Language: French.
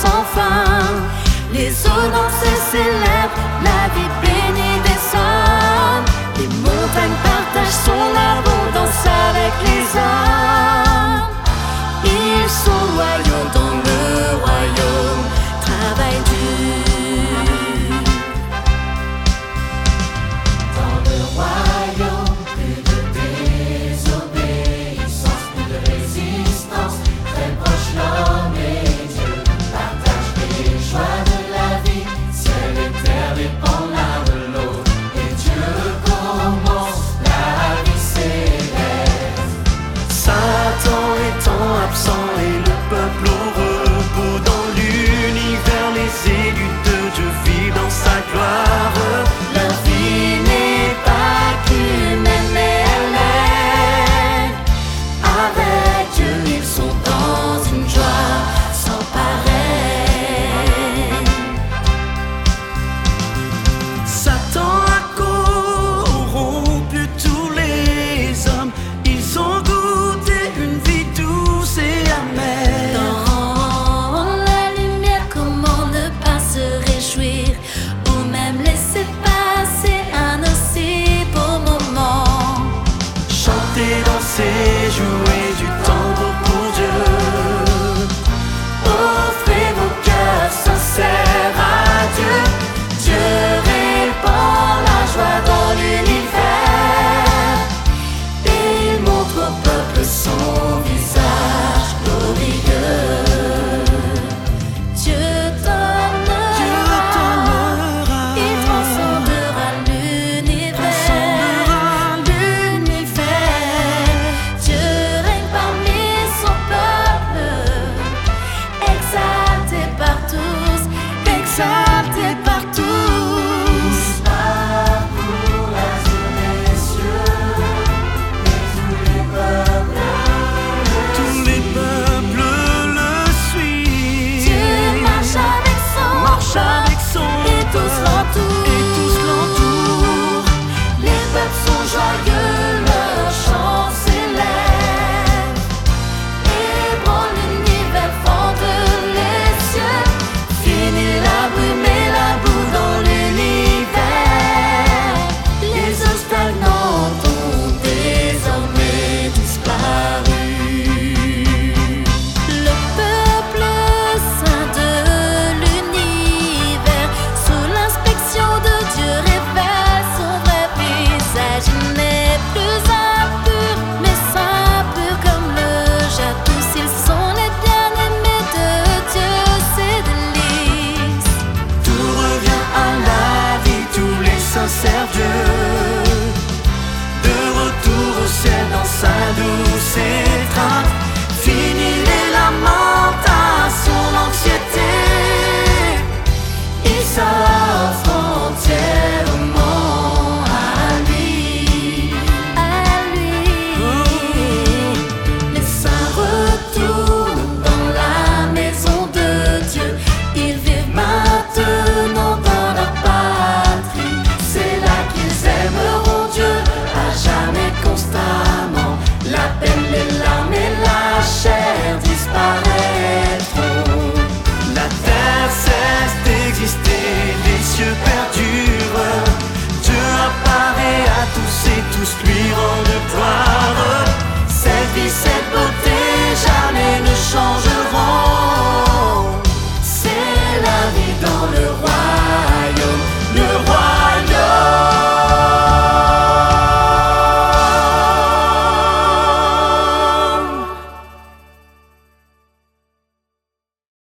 sans fin. Les eaux dans ses célèbres, la vie você não seja o shine. одиночестве